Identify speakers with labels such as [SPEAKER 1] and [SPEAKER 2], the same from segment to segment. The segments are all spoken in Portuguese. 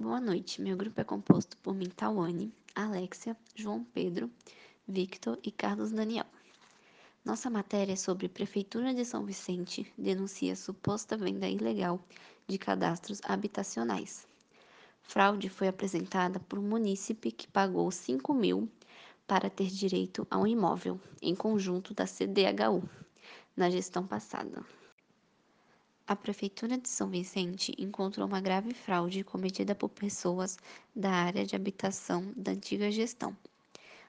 [SPEAKER 1] Boa noite. Meu grupo é composto por mim, Alexia, João Pedro, Victor e Carlos Daniel. Nossa matéria é sobre Prefeitura de São Vicente denuncia suposta venda ilegal de cadastros habitacionais. Fraude foi apresentada por um munícipe que pagou 5 mil para ter direito a um imóvel, em conjunto da CDHU, na gestão passada. A Prefeitura de São Vicente encontrou uma grave fraude cometida por pessoas da área de habitação da antiga gestão.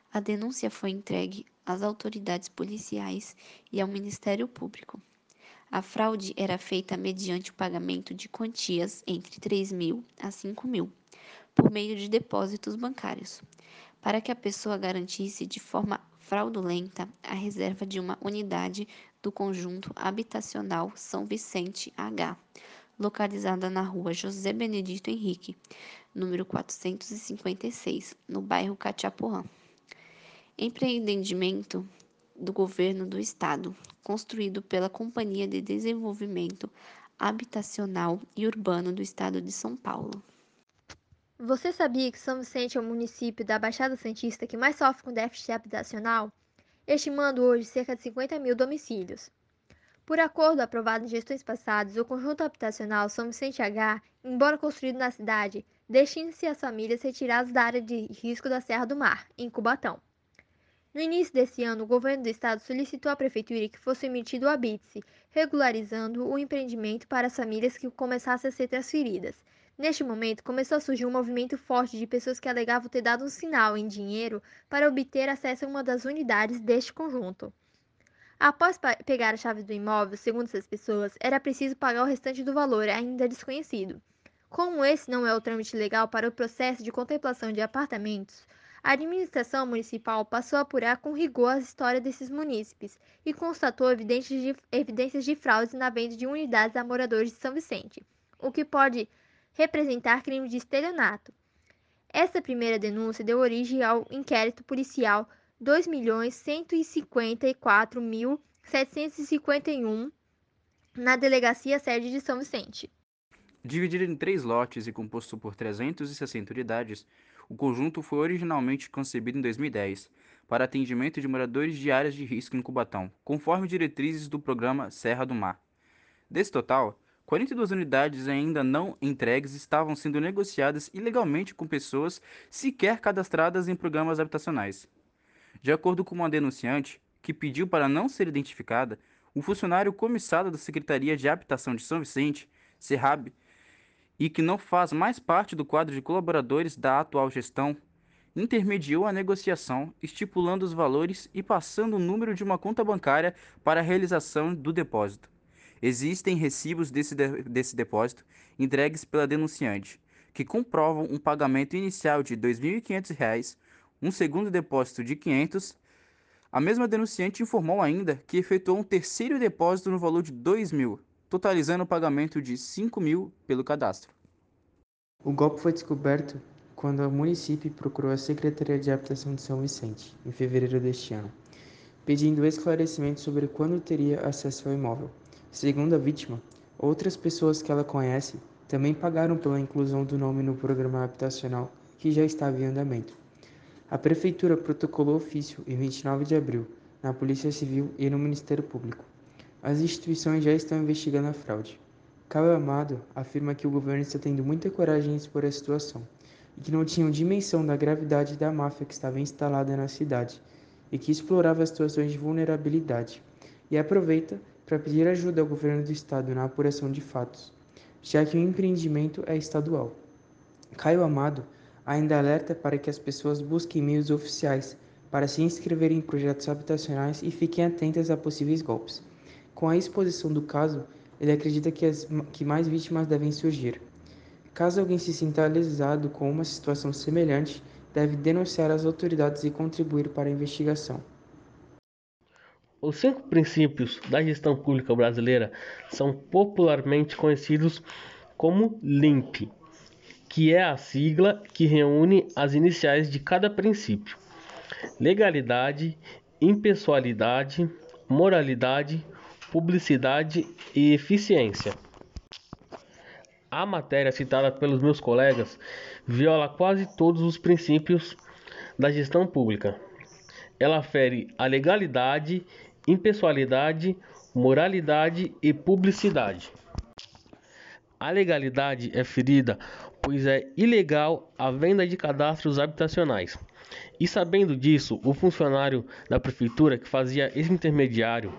[SPEAKER 1] A denúncia foi entregue às autoridades policiais e ao Ministério Público. A fraude era feita mediante o pagamento de quantias entre 3 mil a 5 mil, por meio de depósitos bancários, para que a pessoa garantisse de forma fraudulenta a reserva de uma unidade do conjunto habitacional São Vicente H, localizada na rua José Benedito Henrique, número 456, no bairro Catiapuã. Empreendimento do governo do estado, construído pela Companhia de Desenvolvimento Habitacional e Urbano do estado de São Paulo.
[SPEAKER 2] Você sabia que São Vicente é o município da Baixada Santista que mais sofre com déficit habitacional? estimando hoje cerca de 50 mil domicílios. Por acordo aprovado em gestões passadas, o conjunto habitacional São Vicente H, embora construído na cidade, destina-se às famílias retiradas da área de risco da Serra do Mar, em Cubatão. No início desse ano, o governo do estado solicitou à prefeitura que fosse emitido o habite regularizando o empreendimento para as famílias que começassem a ser transferidas. Neste momento, começou a surgir um movimento forte de pessoas que alegavam ter dado um sinal em dinheiro para obter acesso a uma das unidades deste conjunto. Após pegar a chave do imóvel, segundo essas pessoas, era preciso pagar o restante do valor, ainda desconhecido. Como esse não é o trâmite legal para o processo de contemplação de apartamentos, a administração municipal passou a apurar com rigor a história desses munícipes e constatou evidências de, evidências de fraudes na venda de unidades a moradores de São Vicente, o que pode representar crime de estelionato. Essa primeira denúncia deu origem ao inquérito policial 2.154.751 na delegacia sede de São Vicente.
[SPEAKER 3] Dividido em três lotes e composto por 360 unidades, o conjunto foi originalmente concebido em 2010 para atendimento de moradores de áreas de risco em Cubatão, conforme diretrizes do programa Serra do Mar. Desse total, 42 unidades ainda não entregues estavam sendo negociadas ilegalmente com pessoas sequer cadastradas em programas habitacionais. De acordo com uma denunciante, que pediu para não ser identificada, o funcionário comissado da Secretaria de Habitação de São Vicente, Serrab, e que não faz mais parte do quadro de colaboradores da atual gestão, intermediou a negociação, estipulando os valores e passando o número de uma conta bancária para a realização do depósito. Existem recibos desse, de, desse depósito entregues pela denunciante, que comprovam um pagamento inicial de R$ 2.500, um segundo depósito de R$ 500. A mesma denunciante informou ainda que efetuou um terceiro depósito no valor de R$ 2.000, totalizando o pagamento de R$ 5.000 pelo cadastro.
[SPEAKER 4] O golpe foi descoberto quando o município procurou a Secretaria de Habitação de São Vicente, em fevereiro deste ano, pedindo esclarecimento sobre quando teria acesso ao imóvel. Segundo a vítima, outras pessoas que ela conhece também pagaram pela inclusão do nome no programa habitacional que já estava em andamento. A Prefeitura protocolou ofício em 29 de abril na Polícia Civil e no Ministério Público. As instituições já estão investigando a fraude. Caio Amado afirma que o governo está tendo muita coragem em expor a situação e que não tinham dimensão da gravidade da máfia que estava instalada na cidade e que explorava situações de vulnerabilidade e aproveita para pedir ajuda ao governo do estado na apuração de fatos, já que o empreendimento é estadual. Caio Amado ainda alerta para que as pessoas busquem meios oficiais para se inscreverem em projetos habitacionais e fiquem atentas a possíveis golpes. Com a exposição do caso, ele acredita que, as, que mais vítimas devem surgir. Caso alguém se sinta lesado com uma situação semelhante, deve denunciar as autoridades e contribuir para a investigação.
[SPEAKER 5] Os cinco princípios da gestão pública brasileira são popularmente conhecidos como LIMP, que é a sigla que reúne as iniciais de cada princípio: legalidade, impessoalidade, moralidade, publicidade e eficiência. A matéria citada pelos meus colegas viola quase todos os princípios da gestão pública. Ela fere a legalidade, impessoalidade, moralidade e publicidade. A legalidade é ferida, pois é ilegal a venda de cadastros habitacionais. E sabendo disso, o funcionário da prefeitura que fazia esse intermediário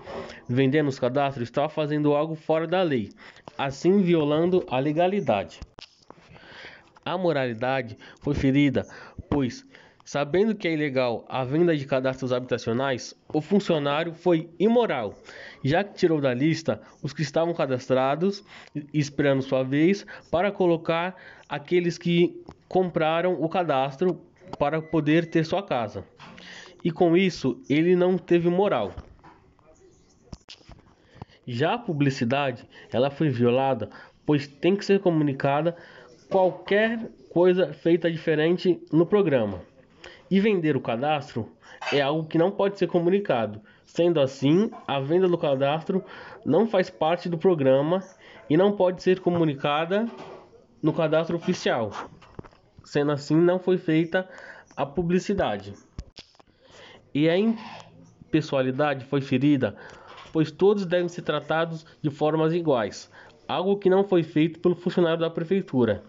[SPEAKER 5] vendendo os cadastros estava fazendo algo fora da lei, assim violando a legalidade. A moralidade foi ferida, pois, sabendo que é ilegal a venda de cadastros habitacionais, o funcionário foi imoral, já que tirou da lista os que estavam cadastrados, esperando sua vez, para colocar aqueles que compraram o cadastro para poder ter sua casa. E com isso, ele não teve moral. Já a publicidade, ela foi violada, pois tem que ser comunicada qualquer coisa feita diferente no programa. E vender o cadastro é algo que não pode ser comunicado. Sendo assim, a venda do cadastro não faz parte do programa e não pode ser comunicada no cadastro oficial. Sendo assim, não foi feita a publicidade. E a impessoalidade foi ferida, pois todos devem ser tratados de formas iguais, algo que não foi feito pelo funcionário da prefeitura.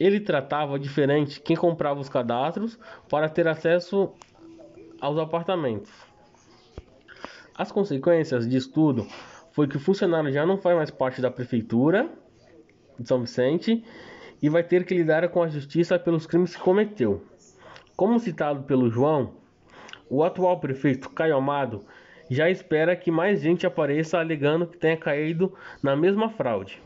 [SPEAKER 5] Ele tratava diferente quem comprava os cadastros para ter acesso aos apartamentos. As consequências disso tudo foi que o funcionário já não faz mais parte da prefeitura de São Vicente e vai ter que lidar com a justiça pelos crimes que cometeu. Como citado pelo João, o atual prefeito Caio Amado já espera que mais gente apareça alegando que tenha caído na mesma fraude.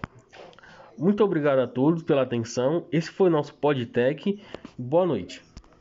[SPEAKER 5] Muito obrigado a todos pela atenção. Esse foi nosso Podtech. Boa noite.